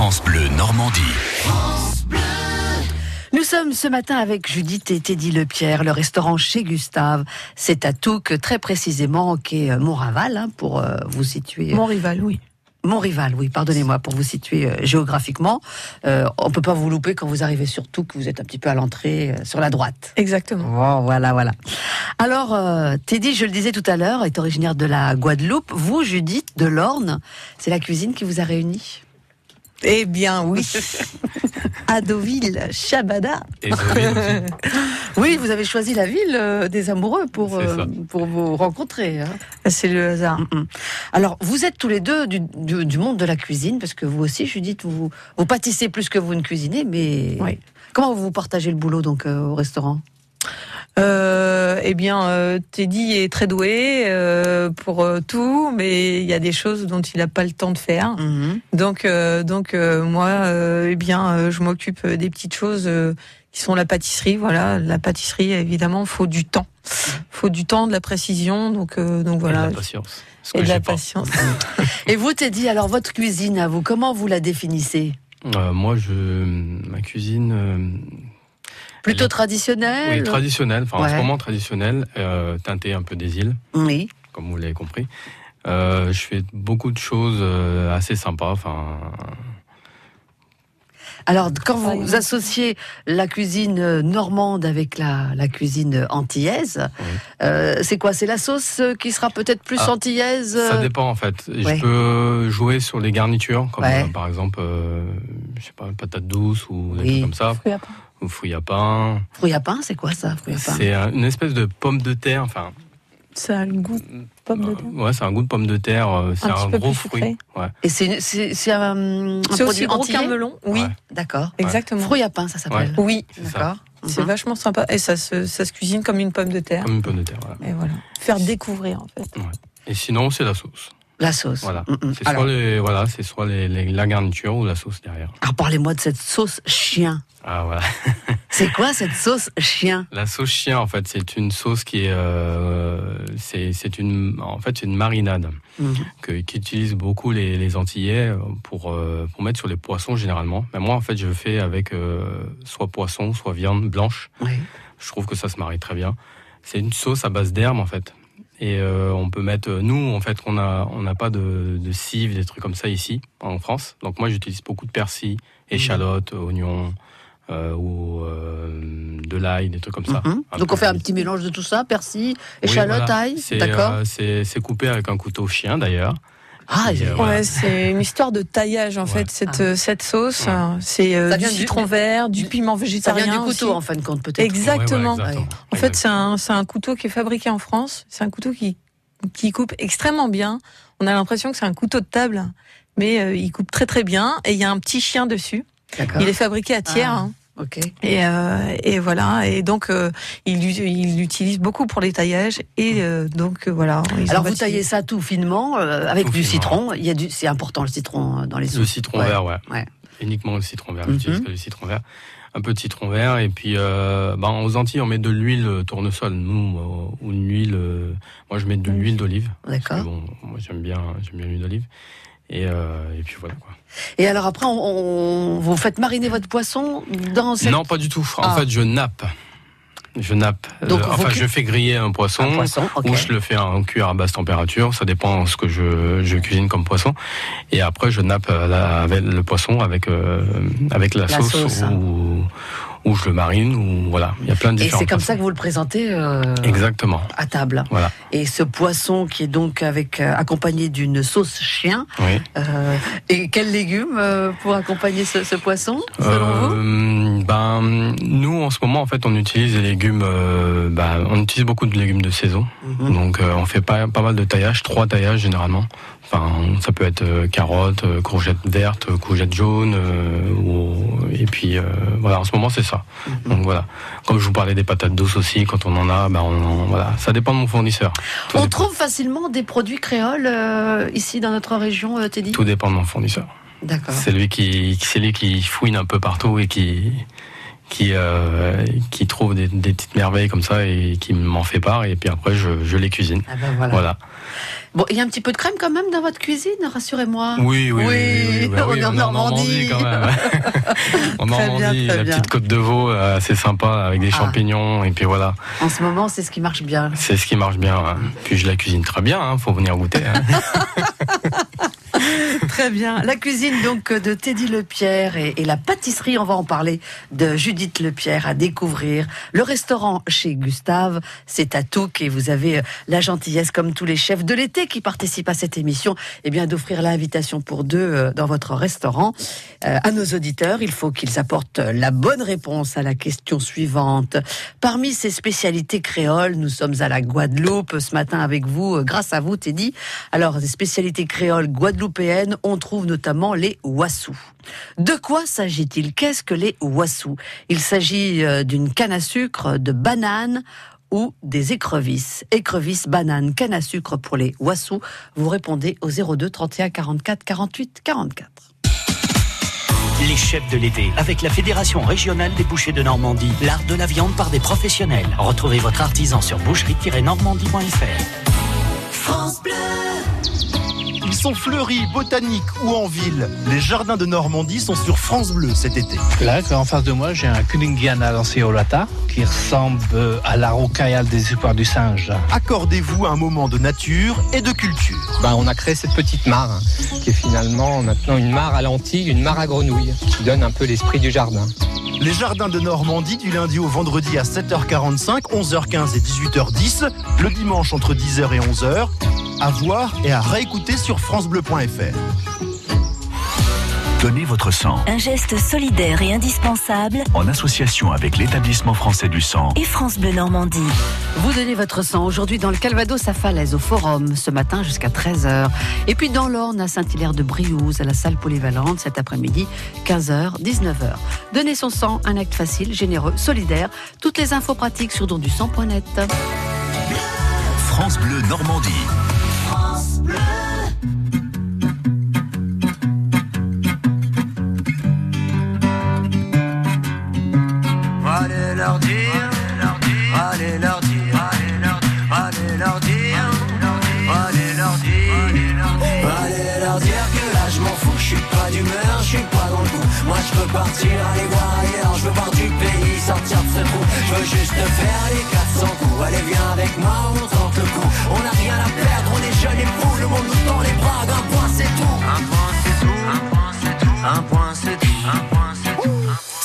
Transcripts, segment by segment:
France Bleu Normandie. Nous sommes ce matin avec Judith et Teddy Lepierre, le restaurant chez Gustave. C'est à Touques, très précisément, qui est Montraval, hein, pour euh, vous situer. Mon rival, oui. Mon rival, oui, pardonnez-moi, pour vous situer euh, géographiquement. Euh, on peut pas vous louper quand vous arrivez sur Touques, vous êtes un petit peu à l'entrée, euh, sur la droite. Exactement. Oh, voilà, voilà. Alors, euh, Teddy, je le disais tout à l'heure, est originaire de la Guadeloupe. Vous, Judith, de l'Orne, c'est la cuisine qui vous a réunis? Eh bien, oui. à Deauville, Chabada. Et. Oui, vous avez choisi la ville euh, des amoureux pour, euh, pour vous rencontrer. hein. C'est le hasard. Mm, mm. Alors, vous êtes tous les deux du, du- du monde de la cuisine, parce que vous aussi, Judith, vous, vous pâtissez plus que vous ne cuisinez, mais Oui. comment vous partagez le boulot donc euh, au restaurant? Euh, eh bien, euh, Teddy est très doué euh, pour euh, tout, mais il y a des choses dont il n'a pas le temps de faire. Mhm. Donc, euh, donc euh, moi, euh, eh bien, euh, je m'occupe des petites choses euh, qui sont la pâtisserie. Voilà, la pâtisserie, évidemment, faut du temps, faut du temps, de la précision. Donc, euh, donc Et de voilà, la patience. Ce et de la pas. patience. Et vous, Teddy, alors votre cuisine à vous, comment vous la définissez? Euh, moi, je, ma cuisine, euh, Plutôt traditionnelle oui, traditionnelle, enfin en Ouais. ce moment traditionnelle, euh, teintée un peu des îles, Oui. comme vous l'avez compris. Euh, je fais beaucoup de choses euh, assez sympas. Enfin, Alors, quand vous associez la cuisine normande avec la, la cuisine antillaise, Oui. euh, c'est quoi? C'est la sauce qui sera peut-être plus Ah, antillaise ça dépend en fait. ouais. Je peux jouer sur les garnitures, comme Ouais. euh, par exemple, euh, je sais pas, patate douce ou des Oui. trucs comme ça, Fruits à pain. ou fruits à pain. Fruits à pain, c'est quoi ça Fruits à pain C'est un- une espèce de pomme de terre, enfin. Ça a le goût pomme de terre. Ouais, c'est un goût de pomme de terre. euh, C'est Un un, petit peu gros fruit. Ouais. Et c'est c'est c'est un, un C'est aussi produit gros qu'un melon. Oui, Ouais. D'accord. exactement. Pain, ça s'appelle. Oui, C'est. D'accord. c'est Mhm. vachement sympa. Et ça se, ça se cuisine comme une pomme de terre. Comme une pomme de terre. Voilà. Et voilà. Faire découvrir, en fait. Et sinon, c'est la sauce. La sauce. Voilà. Mhm. C'est Alors, soit, les, voilà, c'est soit les, les- la garniture ou la sauce derrière. alors, parlez-moi de cette sauce chien. Ah voilà. C'est quoi cette sauce chien? La sauce chien, en fait, c'est une sauce qui est, euh, c'est, c'est une, en fait, c'est une marinade Mhm. que, qu'utilisent beaucoup les, les Antillais pour, euh, pour mettre sur les poissons généralement. Mais moi, en fait, je fais avec euh, soit poisson, soit viande blanche. Oui. Je trouve que ça se marie très bien. C'est une sauce à base d'herbes en fait. Et euh, on peut mettre, nous en fait, on a, on n'a pas de, de cives, des trucs comme ça ici en France. Donc moi, j'utilise beaucoup de persil, échalotes, oignons euh, ou euh, de l'ail, des trucs comme ça. Mhm. Donc on fait un petit mélange de tout ça, persil, Oui, échalote, voilà. ail, d'accord euh, c'est, c'est coupé avec un couteau chien d'ailleurs. Ah, euh, Voilà. Ouais, c'est une histoire de taillage, en Ouais. fait, cette, Ah. euh, cette sauce. Ouais. C'est euh, Ça du citron vert, du piment ça végétarien. vient du couteau aussi. en fin de compte peut-être. Exactement. Ouais, ouais, exactement. En fait, c'est un, c'est un couteau qui est fabriqué en France. C'est un couteau qui, qui coupe extrêmement bien. On a l'impression que c'est un couteau de table, mais euh, il coupe très très bien. Et il y a un petit chien dessus. D'accord. Il est fabriqué à tiers. Ah. hein. Ok. Et, euh, et voilà. Et donc, euh, il l'u- il l'utilise beaucoup pour les taillages. Et euh, donc, euh, voilà. Alors vous taillez ça tout finement euh, avec Tout du finement. citron. Il y a du, c'est important le citron dans les Le soupes. citron Ouais. vert, ouais. Ouais. Uniquement le citron vert. Mhm. J'utilise que le citron vert. Un peu de citron vert et puis euh, ben, aux Antilles on met de l'huile tournesol. Nous ou une huile. euh, moi je mets de l'huile d'olive. D'accord. Bon, moi j'aime bien, j'aime bien l'huile d'olive. Et, euh, et puis voilà quoi. Et alors après, on, on- vous faites mariner votre poisson dans cette... Non, pas du tout. En Ah. fait, je nappe. Je nappe. Donc, Euh, enfin, je fais griller un poisson. un poisson. ok. Ou je le fais en cuire à basse température, ça dépend ce que je, je cuisine comme poisson. Et après, je nappe euh, la- avec le poisson avec euh, avec la, La sauce, sauce, hein. Ou, je le marine ou voilà. Il y a plein de Et différents. c'est comme façons. ça que vous le présentez euh, Exactement. à table. Voilà. Et ce poisson qui est donc avec euh, accompagné d'une sauce chien. Oui. euh, et quels légumes pour accompagner ce, ce poisson, selon vous? ben nous en ce moment en fait on utilise des légumes. ben, on utilise beaucoup de légumes de saison. Mhm. Donc on fait pas pas mal de taillages, trois taillages généralement. Enfin, ça peut être euh, carottes, euh, courgettes vertes, euh, courgettes jaunes, euh, ou- et puis euh, voilà. En ce moment, c'est ça. Mhm. Donc voilà. Comme je vous parlais des patates douces aussi, quand on en a, ben on, voilà. Ça dépend de mon fournisseur. Tout, On dépend, trouve facilement des produits créoles euh, ici dans notre région, Teddy? Tout dépend de mon fournisseur. D'accord. C'est lui qui, c'est lui qui fouine un peu partout et qui qui euh, qui trouve des, des petites merveilles comme ça et qui m'en fait part et puis après je, je les cuisine. Ah ben voilà. Voilà. Bon, il y a un petit peu de crème quand même dans votre cuisine, rassurez-moi. Oui, oui, oui. Bah on est en Normandie. quand même. en Normandie, la petite côte de veau, euh, assez sympa, avec des ah. champignons, et puis voilà. En ce moment, c'est ce qui marche bien. C'est ce qui marche bien. Puis je la cuisine très bien, hein, faut venir goûter. Hein. Très bien. La cuisine donc de Teddy Lepierre et, et la pâtisserie, on va en parler, de Judith Lepierre à découvrir. Le restaurant chez Gustave, c'est à Touques et vous avez euh, la gentillesse, comme tous les chefs de l'été qui participent à cette émission, eh bien d'offrir l'invitation pour deux euh, dans votre restaurant. Euh, à nos auditeurs, il faut qu'ils apportent la bonne réponse à la question suivante. Parmi ces spécialités créoles, nous sommes à la Guadeloupe ce matin avec vous, grâce à vous Teddy. Alors, des spécialités créoles on trouve notamment les wassous. De quoi s'agit-il? Qu'est-ce que les wassous? Il s'agit d'une canne à sucre, de banane ou des écrevisses. Écrevisses, bananes, canne à sucre pour les wassous. Vous répondez au 02 31 44 48 44. Les chefs de l'été, avec la Fédération régionale des bouchers de Normandie, l'art de la viande par des professionnels. Retrouvez votre artisan sur boucherie-normandie.fr. France Bleu ils sont fleuris, botaniques ou en ville. Les jardins de Normandie sont sur France Bleu cet été. Là, en face de moi, j'ai un Kuningiana lanceolata qui ressemble à la rocaille des espoirs du singe. Accordez-vous un moment de nature et de culture. Ben, on a créé cette petite mare hein, qui est finalement maintenant une mare à lentilles, une mare à grenouilles, qui donne un peu l'esprit du jardin. Les jardins de Normandie du lundi au vendredi à 7h45, 11h15 et 18h10, le dimanche entre 10h et 11h à voir et à réécouter sur francebleu.fr. Donnez votre sang. Un geste solidaire et indispensable. En association avec l'établissement français du sang. Et France Bleu Normandie. Vous donnez votre sang aujourd'hui dans le Calvados à Falaise, au Forum, ce matin jusqu'à 13h. Et puis dans l'Orne, à Saint-Hilaire de Briouze, à la salle polyvalente, cet après-midi, 15h, 19h. Donnez son sang, un acte facile, généreux, solidaire. Toutes les infos pratiques sur dondusang.net. France Bleu Normandie. Veux partir, aller voir ailleurs, je veux voir du pays, sortir de ce trou. Je veux juste faire les 400 coups. Allez viens avec moi, on tente le coup. On n'a rien à perdre, on est jeunes et fous, le monde nous tend les bras, un point c'est tout. Un point c'est tout, un point c'est tout, un point c'est tout,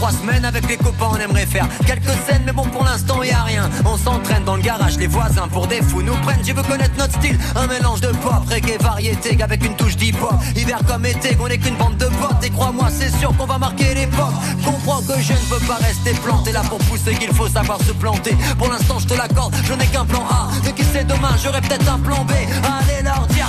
2-3 semaines avec les copains, on aimerait faire quelques scènes, mais bon pour l'instant y a rien. On s'entraîne dans le garage, les voisins pour des fous nous prennent. Je veux connaître notre style, un mélange de pop, reggae, variété, avec une touche d'hip-hop. Hiver comme été, on est qu'une bande de potes. Et crois-moi, c'est sûr qu'on va marquer l'époque. Comprends que je ne veux pas rester planté là pour pousser, qu'il faut savoir se planter. Pour l'instant, je te l'accorde, je n'ai qu'un plan A. De qui sait demain, j'aurai peut-être un plan B. Allez leur dire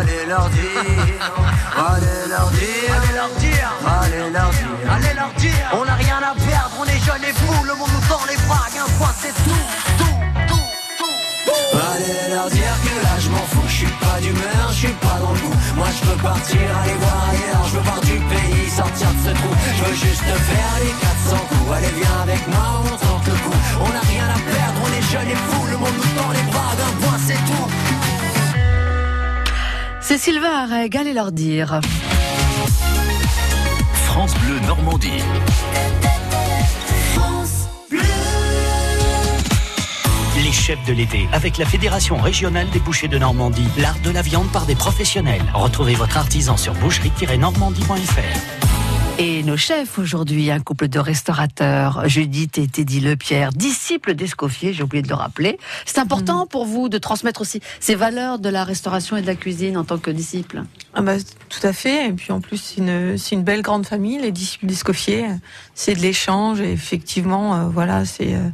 allez leur dire, allez leur dire, allez leur dire, allez leur dire, allez leur dire, on n'a rien à perdre, on est jeunes et fous, le monde nous tend les bras, un point c'est tout, tout, tout, tout. aller leur dire que là je m'en fous, je suis pas d'humeur, je suis pas dans le coup. Moi je veux partir, aller voir ailleurs, je veux voir du pays, sortir de ce trou. Je veux juste faire les 400 coups. Allez viens avec moi, on tente le coup. On n'a rien à perdre, on est jeunes et fous, C'est Sylvain Arreg, allez leur dire. France Bleu Normandie. Les chefs de l'été, avec la Fédération régionale des bouchers de Normandie, l'art de la viande par des professionnels. Retrouvez votre artisan sur boucherie-normandie.fr. Et nos chefs aujourd'hui, un couple de restaurateurs, Judith et Teddy Lepierre, disciples d'Escoffier, j'ai oublié de le rappeler. C'est important pour vous de transmettre aussi ces valeurs de la restauration et de la cuisine en tant que disciples Ah bah, tout à fait. Et puis en plus, c'est une, c'est une belle grande famille, les disciples d'Escoffier. C'est de l'échange et effectivement, euh, voilà, c'est euh,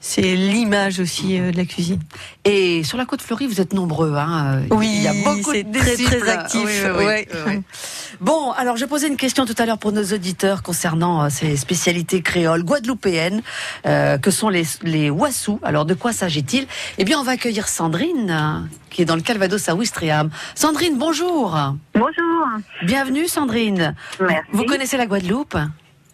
c'est l'image aussi euh, de la cuisine. Et sur la côte fleurie, vous êtes nombreux. Hein Oui, il y a beaucoup de très, très actif, Oui, oui, oui, ouais. oui, oui. Bon, alors je posais une question tout à l'heure pour nos auditeurs concernant euh, ces spécialités créoles guadeloupéennes, euh, que sont les, les wassous. Alors de quoi s'agit-il? Eh bien, on va accueillir Sandrine, euh, qui est dans le Calvados à Ouistreham. Sandrine, bonjour. Bonjour. Bienvenue, Sandrine. Merci. Vous connaissez la Guadeloupe?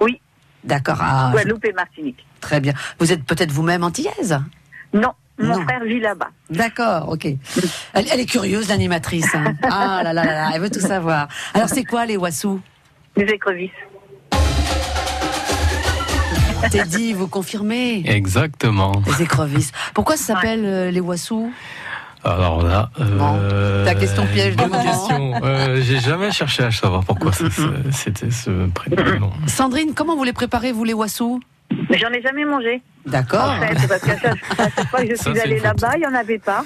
Oui. D'accord. Ah, Guadeloupe et Martinique. Très bien. Vous êtes peut-être vous-même antillaise Non, mon Non. frère vit là-bas. D'accord, ok. Elle, elle est curieuse, l'animatrice. hein. Ah là là là là, elle veut tout savoir. Alors, c'est quoi les wassous Des écrevisses. Teddy, vous confirmez Exactement. Les écrevisses. Pourquoi ça s'appelle euh, les wassous Alors là, euh, Ta question piège de bonne question. Euh, J'ai jamais cherché à savoir pourquoi c'était ce prénom. Sandrine, comment vous les préparez, vous, les wassous j'en ai jamais mangé. D'accord. En fait, parce qu'à chaque, à chaque fois que je Ça, suis allée là-bas, il n'y en avait pas.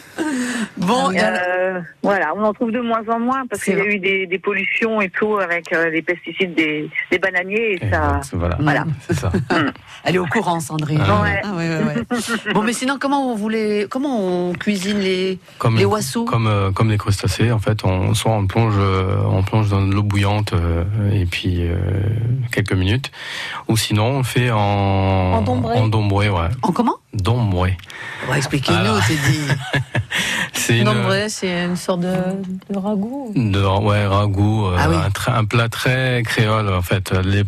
Bon, Euh, voilà, on en trouve de moins en moins parce qu'il y a eu des, des pollutions et tout avec euh, les pesticides des, des bananiers et ça. Voilà, Voilà. c'est ça. elle est au courant, Sandrine. Ah ouais. Ah, ouais, ouais, ouais. bon, mais sinon, comment on voulait, comment on cuisine les, Comme, les wassous comme, euh, comme les crustacés, en fait, on, soit on plonge, euh, on plonge dans de l'eau bouillante euh, et puis euh, quelques minutes, ou sinon on le fait en, En dombré. en dombré, ouais. En comment? Dombré. Ouais, Expliquez-nous, Alors. Teddy. C'est une, vrai, c'est une sorte de, de ragoût. de, ouais, ragoût, euh, Ah oui. un, tra- un plat très créole, en fait. Les,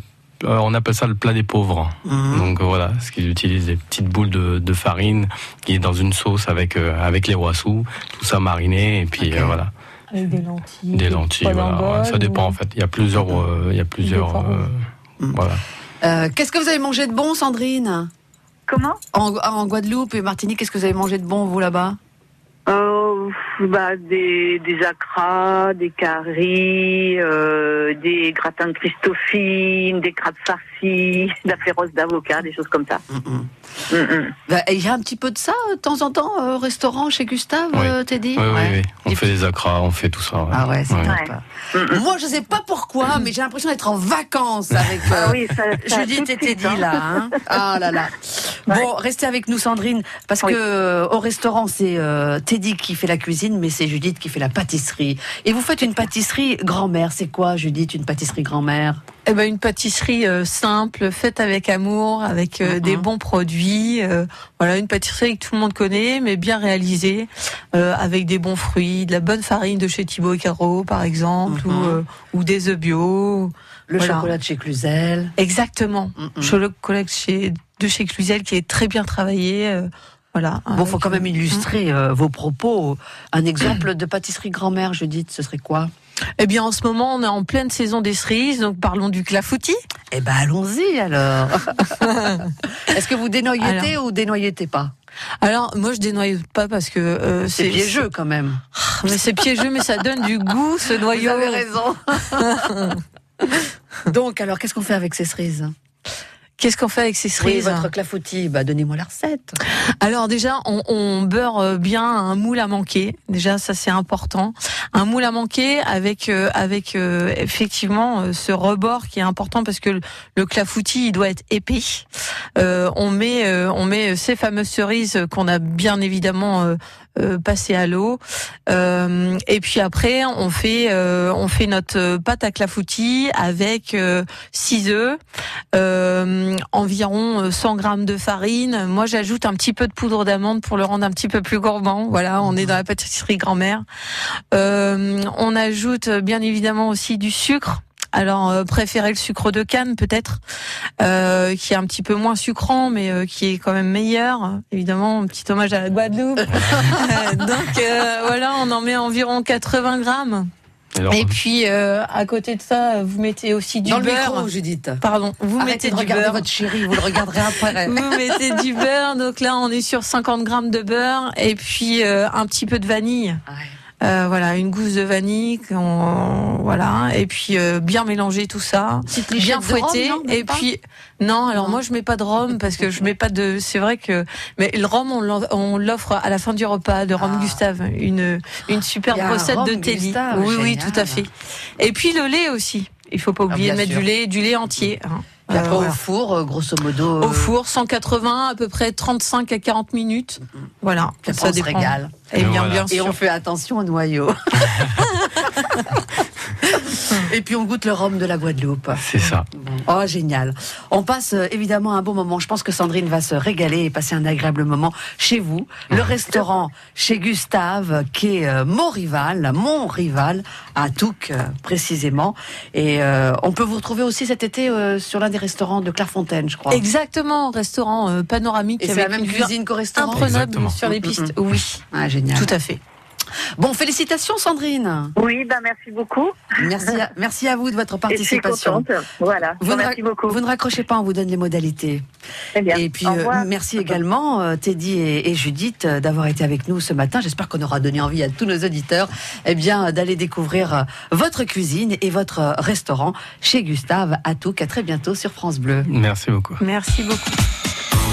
euh, on appelle ça le plat des pauvres. Mhm. Donc euh, voilà, ce qu'ils utilisent des petites boules de, de farine qui est dans une sauce avec euh, avec les wassous, tout ça mariné et puis euh, voilà, Avec des lentilles. des lentilles. Voilà, Ouais, ça dépend ou- en fait. Il y a plusieurs, euh, il y a plusieurs, euh, Mhm. voilà. Euh, Qu'est-ce que vous avez mangé de bon, Sandrine? Comment en, en Guadeloupe et Martinique, qu'est-ce que vous avez mangé de bon, vous, là-bas Euh, bah, des, des acras, des caries, euh, des gratins de Christophine, des crabes farcis, de la féroce d'avocat, des choses comme ça. Mhm. Mm, mm. Bah, Il y a un petit peu de ça euh, de temps en temps euh, au restaurant chez Gustave, Oui. euh, Teddy Oui, oui, Ouais. oui. On fait des acras, on fait tout ça. ouais. Ah ouais, c'est. Moi, je sais pas pourquoi, mais j'ai l'impression d'être en vacances avec euh, Ah oui, ça, ça Judith et Teddy hein. là. Hein ah là là. Bon, restez avec nous, Sandrine, parce Oui. que euh, au restaurant, c'est euh, Teddy qui fait la cuisine, mais c'est Judith qui fait la pâtisserie. Et vous faites une pâtisserie grand-mère. C'est quoi, Judith, une pâtisserie grand-mère? Eh ben, une pâtisserie euh, simple, faite avec amour, avec euh, Mhm. des bons produits. euh, voilà, une pâtisserie que tout le monde connaît, mais bien réalisée, euh, avec des bons fruits, de la bonne farine de chez Thibaut et Caro, par exemple, Mhm. ou, euh, ou des œufs bio. Le Voilà. chocolat de chez Cluzel. Exactement. Mhm. Chocolat de chez, de chez Cluzel qui est très bien travaillé. euh, voilà. Bon, faut quand même euh, illustrer euh, vos propos. Un exemple de pâtisserie grand-mère, Judith, ce serait quoi? Eh bien, en ce moment, on est en pleine saison des cerises, donc parlons du clafoutis. Eh ben, allons-y alors. Est-ce que vous dénoyautez ou dénoyautez pas? Alors, moi, je dénoye pas parce que euh, C'est piégeux quand même. Mais c'est piégeux, mais ça donne du goût, ce Vous noyau. avez raison. Donc, alors, qu'est-ce qu'on fait avec ces cerises? Qu'est-ce qu'on fait avec ces Oui, cerises? votre clafoutis, bah, donnez-moi la recette. Alors déjà, on, on beurre euh, bien un moule à manquer. Déjà, ça c'est important. Un moule à manquer avec euh, avec euh, effectivement euh, ce rebord qui est important parce que le, le clafoutis il doit être épais. Euh, on met euh, on met ces fameuses cerises qu'on a bien évidemment passer à l'eau. Euh, et puis après, on fait euh, on fait notre pâte à clafoutis avec 6 œufs, environ 100 grammes de farine. Moi, j'ajoute un petit peu de poudre d'amande pour le rendre un petit peu plus gourmand. Voilà, on est dans la pâtisserie grand-mère. on ajoute bien évidemment aussi du sucre alors euh, préférer le sucre de canne peut-être, euh, qui est un petit peu moins sucrant, mais euh, qui est quand même meilleur. Évidemment, un petit hommage à la Guadeloupe. Donc voilà, on en met environ 80 grammes. et puis à côté de ça, vous mettez aussi du Dans beurre. Le micro, Judith. Pardon, vous mettez de du beurre. votre chérie, vous le regarderez après. vous mettez du beurre. Donc là, on est sur 50 grammes de beurre et puis un petit peu de vanille. Ouais. Euh, voilà, une gousse de vanille, voilà, et puis euh, bien mélanger tout ça, bien fouetter, et puis non, alors moi je mets pas de rhum parce que je mets pas de, c'est vrai que, mais le rhum on l'offre à la fin du repas, de rhum ah. Gustave, une une superbe recette de Teddy. Oui, oui, tout à fait. Et puis le lait aussi. Il faut pas ah, oublier de mettre du lait, du lait entier. Hein. Et après, au four, euh, grosso modo. Au four, 180, à peu près 35 à 40 minutes. Voilà. ça dépend. régale. Et, bien, bien sûr. Et on fait attention au noyau. Et puis on goûte le rhum de la Guadeloupe. C'est ça. Oh, génial. On passe euh, évidemment un bon moment. Je pense que Sandrine va se régaler et passer un agréable moment chez vous. Le restaurant chez Gustave, qui est euh, mon rival, mon rival, à Touques euh, précisément. Et on peut vous retrouver aussi cet été sur l'un des restaurants de Clairefontaine, je crois. Exactement, restaurant panoramique. Et c'est la même cuisine qu'au restaurant Imprenable sur les pistes. Oui. Ah, génial. Tout à fait. Bon, félicitations Sandrine. Oui, ben merci beaucoup. Merci à, merci à vous de votre participation. je suis Voilà. Vous merci beaucoup. Vous ne raccrochez pas, on vous donne les modalités. bien. Et puis euh, merci également euh, Teddy et, Judith euh, d'avoir été avec nous ce matin. J'espère qu'on aura donné envie à tous nos auditeurs eh bien d'aller découvrir votre cuisine et votre restaurant chez Gustave à Touques. À très bientôt sur France Bleu. Merci beaucoup. Merci beaucoup.